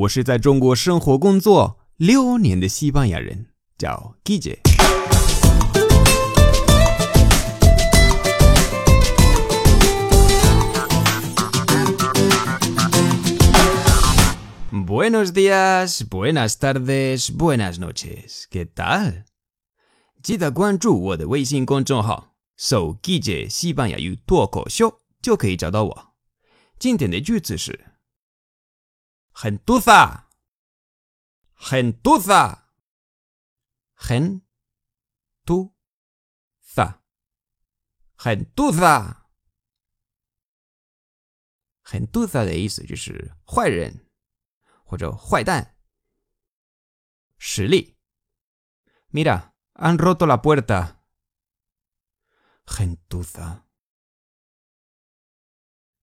我是在中国生活工作六年的西班牙人，叫 g i j Buenos días, buenas tardes, buenas noches. ¿Qué tal? 记得关注我的微信公众号“手记者西班牙语脱口秀”，就可以找到我。经典的句子是。gentuza, gentuza, gentuza, gentuza。gentuza 的意思就是坏人或者坏蛋。实例：Mira, han roto la puerta. Gentuza.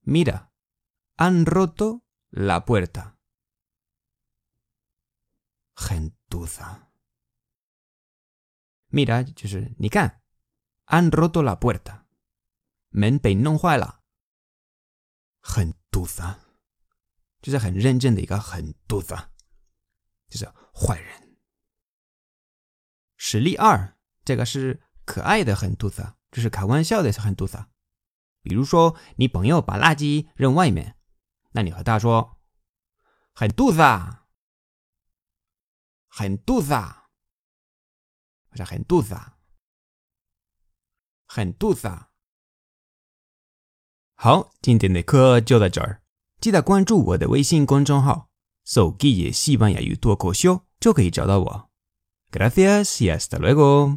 Mira, han roto la puerta. 是啊。就是你看，安卓多拉波尔塔门被弄坏了。很肚子，就是很认真的一个很肚子，就是坏人。实例二，这个是可爱的很肚子，这是开玩笑的，是很肚子。比如说你朋友把垃圾扔外面，那你和他说很肚子啊。gentuza。gentuza，或者 gentuza，gentuza。好，今天的课就到这儿，记得关注我的微信公众号“手机西班牙语脱口秀”，就可以找到我。Gracias y hasta luego。